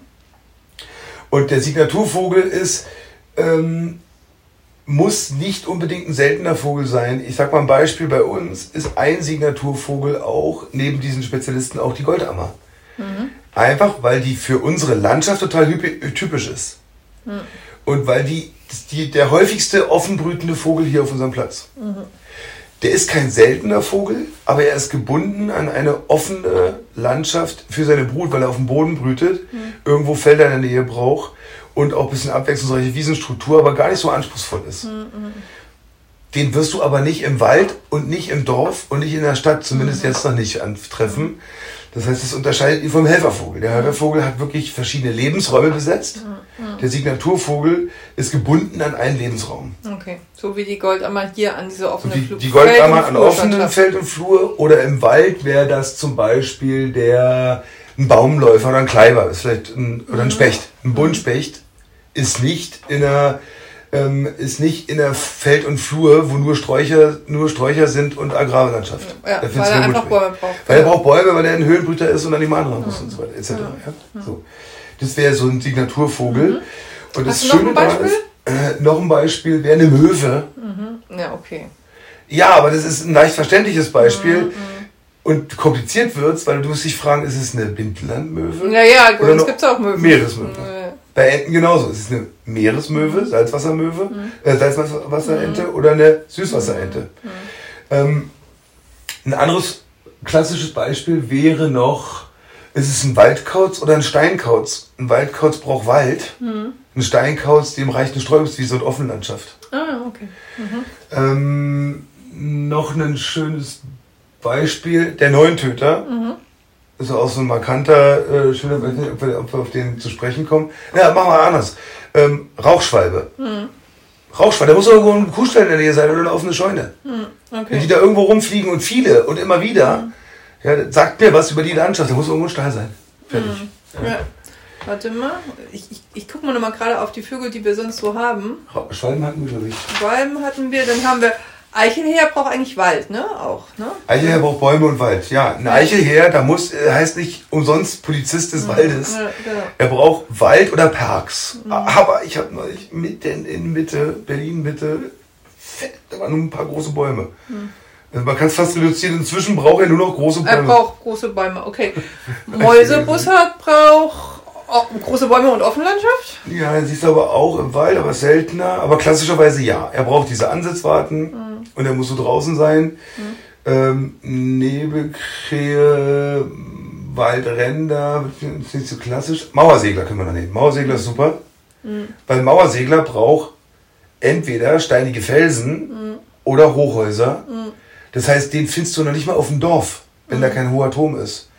Und der Signaturvogel ist, ähm, muss nicht unbedingt ein seltener Vogel sein. Ich sag mal ein Beispiel, bei uns ist ein Signaturvogel auch, neben diesen Spezialisten, auch die Goldammer. Mhm. Einfach, weil die für unsere Landschaft total typisch ist. Mhm. Und weil die, die der häufigste offenbrütende Vogel hier auf unserem Platz. Mhm. Der ist kein seltener Vogel, aber er ist gebunden an eine offene Landschaft für seine Brut, weil er auf dem Boden brütet, mhm. irgendwo Felder in der Nähe braucht und auch ein bisschen abwechslungsreiche Wiesenstruktur, aber gar nicht so anspruchsvoll ist. Mhm. Den wirst du aber nicht im Wald und nicht im Dorf und nicht in der Stadt, zumindest mhm. jetzt noch nicht antreffen. Das heißt, es unterscheidet ihn vom Helfervogel. Der Helfervogel hat wirklich verschiedene Lebensräume besetzt. Der Signaturvogel ist gebunden an einen Lebensraum. Okay, so wie die Goldammer hier an diese offene Flur. Die, die Goldammer an offenen Feld und Flur oder im Wald wäre das zum Beispiel der ein Baumläufer oder ein Kleiber, ist vielleicht ein, oder ein mhm. Specht. Ein Buntspecht ist nicht in einer ähm, ist nicht in der Feld und Flur, wo nur Sträucher, nur Sträucher sind und Agrarlandschaft. Ja, weil er einfach Bäume braucht. Weil er braucht Bäume, weil er ein Höhenbrüter ist und an die anran muss und so weiter, etc. Ja. So. Das wäre so ein Signaturvogel. Mhm. Und das Schöne daran ist, äh, noch ein Beispiel wäre eine Möwe. Mhm. Ja, okay. Ja, aber das ist ein leicht verständliches Beispiel. Mhm. Und kompliziert wird es, weil du musst dich fragen, ist es eine Bindlandmöwe? Ja, ja, bei uns gibt es auch Möwen. Meeresmöwe. Bei Enten genauso. Es ist eine Meeresmöwe, Salzwassermöwe, mhm. äh, Salzwasserente mhm. oder eine Süßwasserente. Mhm. Ähm, ein anderes klassisches Beispiel wäre noch, ist es ein Waldkauz oder ein Steinkauz? Ein Waldkauz braucht Wald. Mhm. Ein Steinkauz, dem reicht eine Streuungswiese und Offenlandschaft. Ah, okay. Mhm. Ähm, noch ein schönes Beispiel, der Neuntöter. Mhm ist auch so ein markanter, äh, schöner, weiß nicht, ob wir, auf den zu sprechen kommen. Ja, machen wir anders. Ähm, Rauchschwalbe. Hm. Rauchschwalbe, da muss irgendwo ein Kuhstall in der Nähe sein oder eine offene Scheune. Hm. Okay. Wenn die da irgendwo rumfliegen und viele und immer wieder, hm. Ja, sagt mir was über die Landschaft, da muss irgendwo ein Stall sein. Fertig. Hm. Ja. ja. Warte mal, ich, ich, ich gucke mal noch mal gerade auf die Vögel, die wir sonst so haben. Schwalben hatten wir, glaube ich. Schwalben hatten wir, dann haben wir Eichelheer braucht eigentlich Wald, ne? Auch, ne? Eichelheer braucht Bäume und Wald. Ja, ein Eichelheer, da muss, äh, heißt nicht umsonst Polizist des mhm. Waldes. Ja, genau. Er braucht Wald oder Parks. Mhm. Aber ich habe neulich mitten in Mitte, Berlin Mitte, da waren nur ein paar große Bäume. Mhm. Also man kann es fast reduzieren. Inzwischen braucht er nur noch große Bäume. Er braucht große Bäume, okay. Mäusebussard braucht Oh, große Bäume und Offenlandschaft? Ja, siehst du aber auch im Wald, aber seltener. Aber klassischerweise ja. Er braucht diese Ansitzwarten mhm. und er muss so draußen sein. Mhm. Ähm, Nebelkrähe, Waldränder, ist nicht so klassisch. Mauersegler können wir da nehmen. Mauersegler ist super. Mhm. Weil Mauersegler braucht entweder steinige Felsen mhm. oder Hochhäuser. Mhm. Das heißt, den findest du noch nicht mal auf dem Dorf, wenn da mhm. kein hoher Turm ist.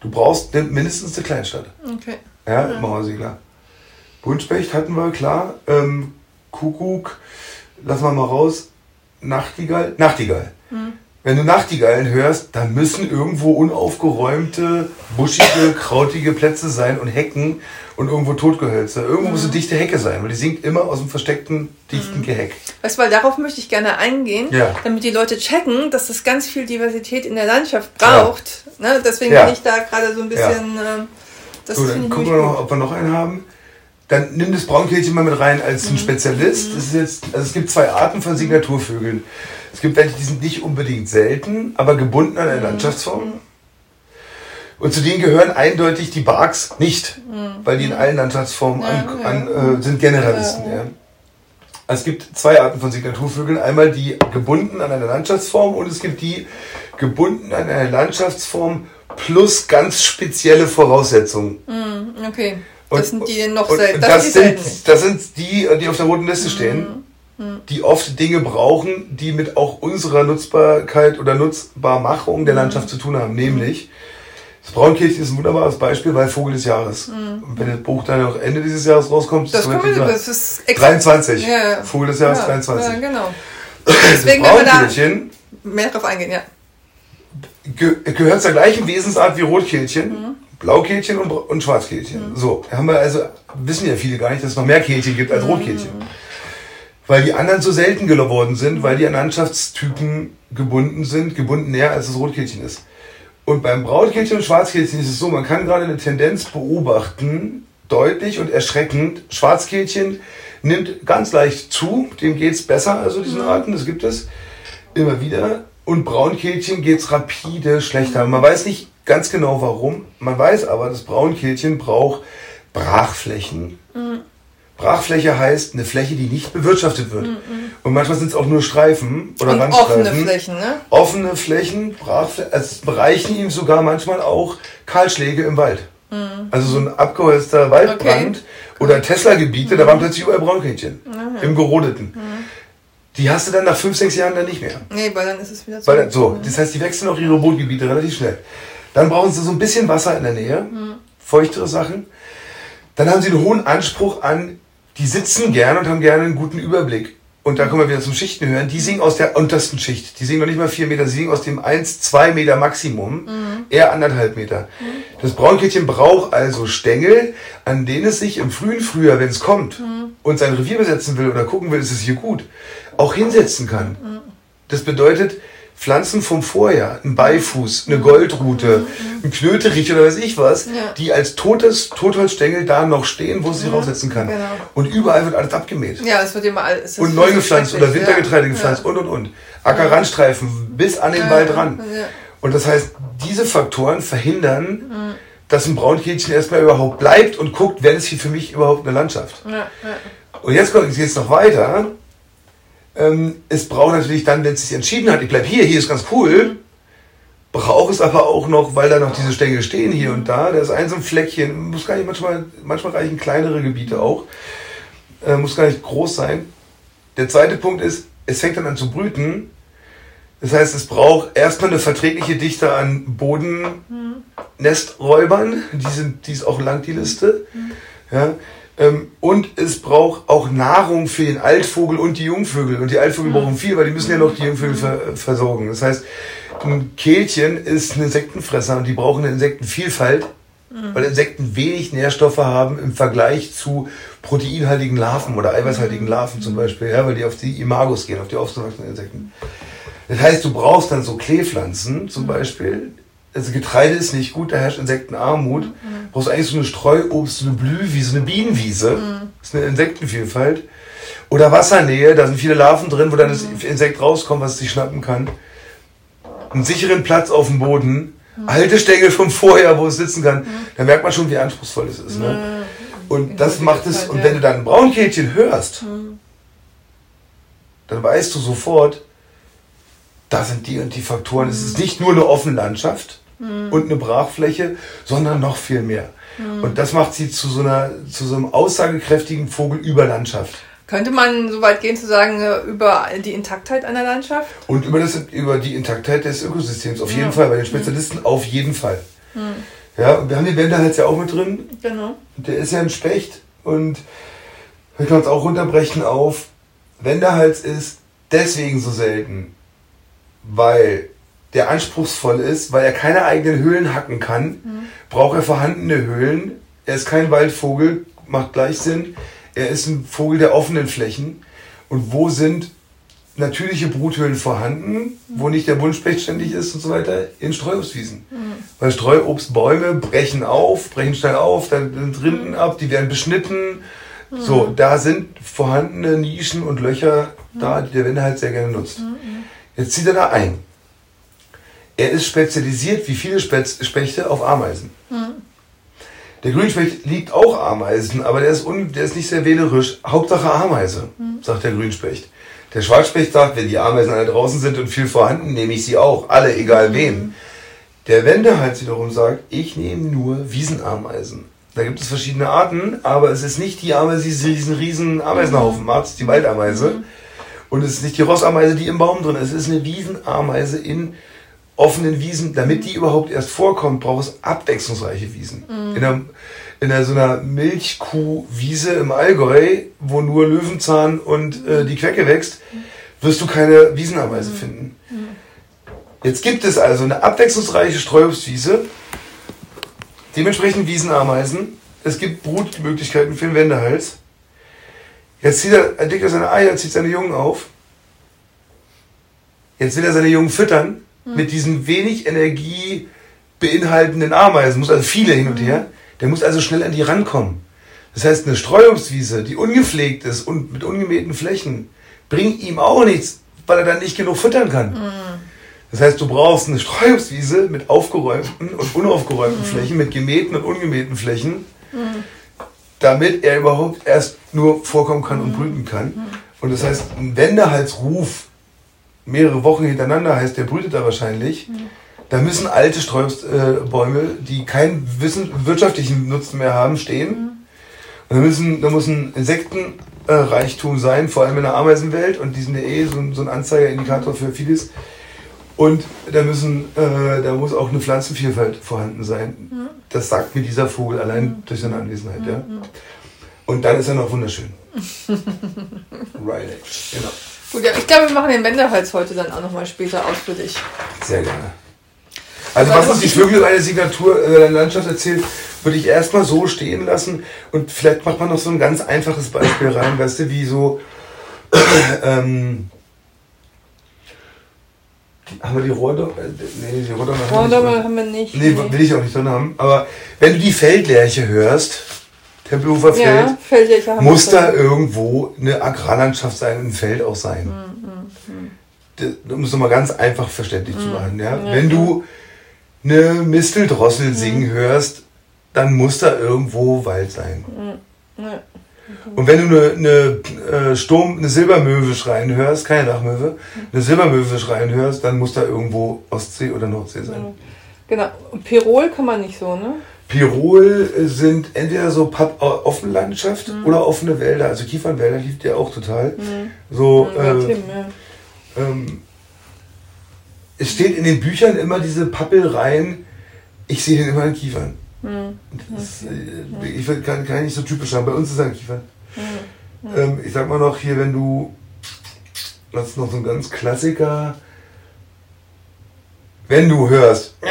Du brauchst mindestens eine Kleinstadt. Okay. Ja, ja. Mauersegler. Buntspecht hatten wir, klar. Ähm, Kuckuck, lassen wir mal raus. Nachtigall, Nachtigall. Mhm. Wenn du Nachtigallen hörst, dann müssen irgendwo unaufgeräumte, buschige, krautige Plätze sein und Hecken und irgendwo Totgehölze. Irgendwo mhm. muss eine dichte Hecke sein, weil die singt immer aus dem versteckten, dichten mhm. Geheck. Weißt du, weil darauf möchte ich gerne eingehen, ja. damit die Leute checken, dass das ganz viel Diversität in der Landschaft braucht. Ja. Ne? Deswegen ja. bin ich da gerade so ein bisschen... Ja. Das so, dann gucken wir noch, ob wir noch einen haben. dann nimm das Braunkehlchen mal mit rein als ein Spezialist. Es, ist jetzt, also es gibt zwei Arten von Signaturvögeln. Es gibt welche, die sind nicht unbedingt selten, aber gebunden an eine Landschaftsform. Und zu denen gehören eindeutig die Barks nicht, weil die in allen Landschaftsformen an, an, äh, sind Generalisten. Ja. Also es gibt zwei Arten von Signaturvögeln. Einmal die gebunden an eine Landschaftsform und es gibt die gebunden an eine Landschaftsform plus ganz spezielle Voraussetzungen. Mm, okay. Das Und- sind die noch selten. das, die sind, das sind die, die auf der roten Liste stehen, die oft Dinge brauchen, die mit auch unserer Nutzbarkeit oder Nutzbarmachung der Landschaft zu tun haben. Nämlich, das Braunkehlchen ist ein wunderbares Beispiel, weil Vogel des Jahres. Und wenn das Buch dann auch Ende dieses Jahres rauskommt, Das, wieder das ist extra. 23. Ja. Vogel des Jahres ja, 23. Ja, genau. Das Deswegen, wenn wir da Braunkehlchen mehr drauf eingehen, ja. ge gehört zur gleichen Wesensart wie Rotkehlchen, Blaukehlchen und, und Schwarzkehlchen. So, haben wir also, wissen ja viele gar nicht, dass es noch mehr Kehlchen gibt als Rotkehlchen. Weil die anderen so selten geworden sind, weil die an Landschaftstypen gebunden sind, gebunden näher als das Rotkehlchen ist. Und beim Brautkehlchen und Schwarzkehlchen ist es so, man kann gerade eine Tendenz beobachten, deutlich und erschreckend. Schwarzkehlchen nimmt ganz leicht zu, dem geht's besser, also diesen Arten, das gibt es immer wieder. Und Braunkehlchen geht's rapide schlechter. Man weiß nicht ganz genau warum. Man weiß aber, das Braunkehlchen braucht Brachflächen. Brachfläche heißt eine Fläche, die nicht bewirtschaftet wird. Und manchmal sind es auch nur Streifen oder Und Randstreifen. offene Flächen, ne? Offene Flächen, Brachflächen, also es bereichen ihm sogar manchmal auch Kahlschläge im Wald. Also so ein abgeholzter Waldbrand oder Tesla-Gebiete, da waren plötzlich überall Braunkehlchen im Gerodeten. Die hast du dann nach fünf, sechs Jahren dann nicht mehr. Nee, weil dann ist es wieder Weil, dann- so, das heißt, die wechseln auch ihre Brutgebiete relativ schnell. Dann brauchen sie so ein bisschen Wasser in der Nähe, feuchtere Sachen. Dann haben sie einen hohen Anspruch an, die sitzen gerne und haben gerne einen guten Überblick. Und da kommen wir wieder zum Schichten hören. Die singen aus der untersten Schicht. Die singen noch nicht mal vier Meter, sie singen aus dem 1, 2 Meter Maximum, eher anderthalb Meter. Das Braunkehlchen braucht also Stängel, an denen es sich im frühen Frühjahr, wenn es kommt und sein Revier besetzen will oder gucken will, ist es hier gut, auch hinsetzen kann. Das bedeutet, Pflanzen vom Vorjahr, ein Beifuß, eine Goldrute, ein Knöterich oder weiß ich was, Ja. die als totes Totholzstängel da noch stehen, wo sie sich raussetzen kann. genau. Und überall wird alles abgemäht. Ja, es wird immer alles. Und neu gepflanzt oder Wintergetreide ja. gepflanzt und und und. Ackerrandstreifen bis an den Ja, Wald ran. ja. Und das heißt, diese Faktoren verhindern, dass ein Braunkehlchen erstmal überhaupt bleibt und guckt, wer ist hier für mich überhaupt eine Landschaft. Ja, ja. Und jetzt kommt es noch weiter. Ähm, es braucht natürlich dann, wenn es sich entschieden hat, ich bleib hier, hier ist ganz cool, braucht es aber auch noch, weil da noch diese Stängel stehen hier und da, da ist ein so ein Fleckchen, muss gar nicht manchmal, manchmal reichen kleinere Gebiete auch, äh, muss gar nicht groß sein. Der zweite Punkt ist, es fängt dann an zu brüten. Das heißt, es braucht erstmal eine verträgliche Dichte an Bodennestruäubern, die, sind, die ist auch lang, die Liste. Ja, ähm, und es braucht auch Nahrung für den Altvogel und die Jungvögel. Und die Altvögel brauchen viel, weil die müssen ja noch die Jungvögel ver versorgen. Das heißt, ein Kehlchen ist ein Insektenfresser und die brauchen eine Insektenvielfalt, weil Insekten wenig Nährstoffe haben im Vergleich zu proteinhaltigen Larven oder eiweißhaltigen Larven zum Beispiel, ja, weil die auf die Imagos gehen, auf die aufgewachsenen Insekten. Das heißt, du brauchst dann so Kleepflanzen zum Beispiel. Also Getreide ist nicht gut, da herrscht Insektenarmut. Du brauchst eigentlich so eine Streuobst, so eine Blühwiese, eine Bienenwiese. Das ist eine Insektenvielfalt. Oder Wassernähe, da sind viele Larven drin, wo dann das Insekt rauskommt, was es sich schnappen kann. Einen sicheren Platz auf dem Boden. Haltestängel vom Vorher, wo es sitzen kann. Da merkt man schon, wie anspruchsvoll es ist. Ne? Und das macht es, und wenn du dann ein Braunkehlchen hörst, dann weißt du sofort, da sind die und die Faktoren. Es ist nicht nur eine offene Landschaft und eine Brachfläche, sondern noch viel mehr. Und das macht sie zu so, einer, zu so einem aussagekräftigen Vogel über Landschaft. Könnte man so weit gehen zu sagen, äh, über die Intaktheit einer Landschaft? Und über, das, über die Intaktheit des Ökosystems, auf jeden Fall, bei den Spezialisten auf jeden Fall. Ja, und wir haben den Wenderhals ja auch mit drin. Genau. Der ist ja ein Specht und wir können uns auch runterbrechen auf, Wenderhals ist deswegen so selten, weil der anspruchsvoll ist, weil er keine eigenen Höhlen hacken kann, braucht er vorhandene Höhlen. Er ist kein Waldvogel, macht gleich Sinn. Er ist ein Vogel der offenen Flächen. Und wo sind natürliche Bruthöhlen vorhanden, wo nicht der Buntspecht ständig ist und so weiter, in Streuobstwiesen. Mhm. Weil Streuobstbäume brechen auf, brechen schnell auf, dann sind Rinden ab, die werden beschnitten. Mhm. So, da sind vorhandene Nischen und Löcher da, die der Wende halt sehr gerne nutzt. Jetzt zieht er da ein. Er ist spezialisiert, wie viele Spechte, auf Ameisen. Der Grünspecht liebt auch Ameisen, aber der ist, un, der ist nicht sehr wählerisch. Hauptsache Ameise, sagt der Grünspecht. Der Schwarzspecht sagt, wenn die Ameisen alle draußen sind und viel vorhanden, nehme ich sie auch. Alle, egal mhm. wem. Der Wendehals wiederum sagt, ich nehme nur Wiesenameisen. Da gibt es verschiedene Arten, aber es ist nicht die Ameise, diesen riesen Ameisenhaufen macht, die Waldameise. Mhm. Und es ist nicht die Rossameise, die im Baum drin ist. Es ist eine Wiesenameise in offenen Wiesen. Damit die überhaupt erst vorkommt, braucht es abwechslungsreiche Wiesen. Mhm. In einer in einer, so einer Milchkuhwiese im Allgäu, wo nur Löwenzahn und äh, die Quecke wächst, wirst du keine Wiesenameise mhm. finden. Jetzt gibt es also eine abwechslungsreiche Streuobstwiese, dementsprechend Wiesenameisen. Es gibt Brutmöglichkeiten für den Wendehals. Jetzt zieht er, entdeckt er seine Eier, zieht seine Jungen auf. Jetzt will er seine Jungen füttern mhm. mit diesen wenig Energie beinhaltenden Ameisen, muss also viele hin und her. Der muss also schnell an die rankommen. Das heißt, eine Streuungswiese, die ungepflegt ist und mit ungemähten Flächen, bringt ihm auch nichts, weil er dann nicht genug füttern kann. Mhm. Das heißt, du brauchst eine Streuungswiese mit aufgeräumten und unaufgeräumten mhm. Flächen, mit gemähten und ungemähten Flächen, mhm. Damit er überhaupt erst nur vorkommen kann und brüten kann. Und das heißt, ein Wendehalsruf mehrere Wochen hintereinander heißt, der brütet da wahrscheinlich. Da müssen alte Streuobstbäume, die keinen wirtschaftlichen Nutzen mehr haben, stehen. Mhm. Und da, müssen, da muss ein Insektenreichtum sein, vor allem in der Ameisenwelt. Und die sind ja eh so, so ein Anzeigerindikator für vieles. Und da, müssen, äh, da muss auch eine Pflanzenvielfalt vorhanden sein. Mhm. Das sagt mir dieser Vogel allein mhm. durch seine Anwesenheit. Ja? Mhm. Und dann ist er noch wunderschön. Riley, genau. Gut, ja, ich glaube, wir machen den Wendehals heute dann auch nochmal später aus für dich. Sehr gerne. Also was uns die Vögel eine Signatur äh, Landschaft erzählt, würde ich erstmal so stehen lassen und vielleicht macht man noch so ein ganz einfaches Beispiel rein, weißt du, wie so ähm, haben wir die Rohrdomme? Äh, nee, die Rohrdomme, Rohrdomme haben wir nicht. Nee, nee, will ich auch nicht drin haben. Aber wenn du die Feldlerche hörst, Tempelhofer Feld, ja, muss da irgendwo eine Agrarlandschaft sein, ein Feld auch sein. Mhm, mhm. Das, das muss mal ganz einfach verständlich mhm. zu machen. Ja? ja wenn du eine Misteldrossel mhm. singen hörst, dann muss da irgendwo Wald sein. Mhm. Und wenn du eine, eine, äh, Sturm, eine Silbermöwe schreien hörst, keine Dachmöwe, eine Silbermöwe schreien hörst, dann muss da irgendwo Ostsee oder Nordsee sein. Genau. Pirol kann man nicht so, ne? Pirol sind entweder so Papp, offene Landschaft mhm. oder offene Wälder. Also Kiefernwälder liebt ja auch total. Mhm. So, ja, äh, Tim, ja. ähm, es steht in den Büchern immer diese Pappelreihen, ich sehe den immer in Kiefern. Mhm. Das, äh, ich kann, kann nicht so typisch sein. Bei uns ist er ein Kiefern. Mhm. Ähm, ich sag mal noch hier, wenn du, das ist noch so ein ganz Klassiker, wenn du hörst, ja,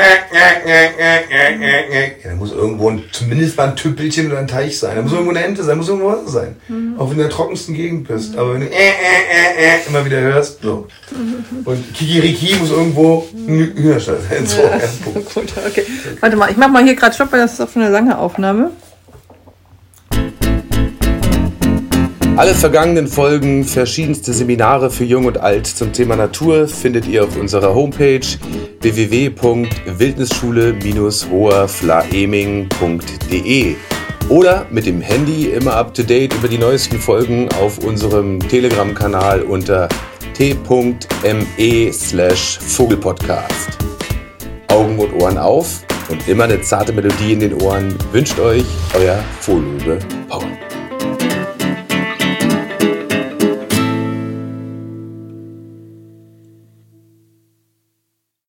muss irgendwo ein, zumindest mal ein Tüppelchen oder ein Teich sein. Da muss irgendwo eine Ente sein, muss irgendwo Wasser sein. Mhm. Auch wenn du in der trockensten Gegend bist. Aber wenn du immer wieder hörst, so. Und Kikiriki muss irgendwo ein Hühnerstall sein. So, ja. Gut, okay. Warte mal, ich mach mal hier gerade Stopp, weil das ist auch schon eine lange Aufnahme. Alle vergangenen Folgen, verschiedenste Seminare für Jung und Alt zum Thema Natur findet ihr auf unserer Homepage www.wildnisschule-hoherflaeming.de oder mit dem Handy immer up to date über die neuesten Folgen auf unserem Telegram-Kanal unter t.me slash Vogelpodcast. Augen und Ohren auf und immer eine zarte Melodie in den Ohren wünscht euch euer Vogelöwe Paul.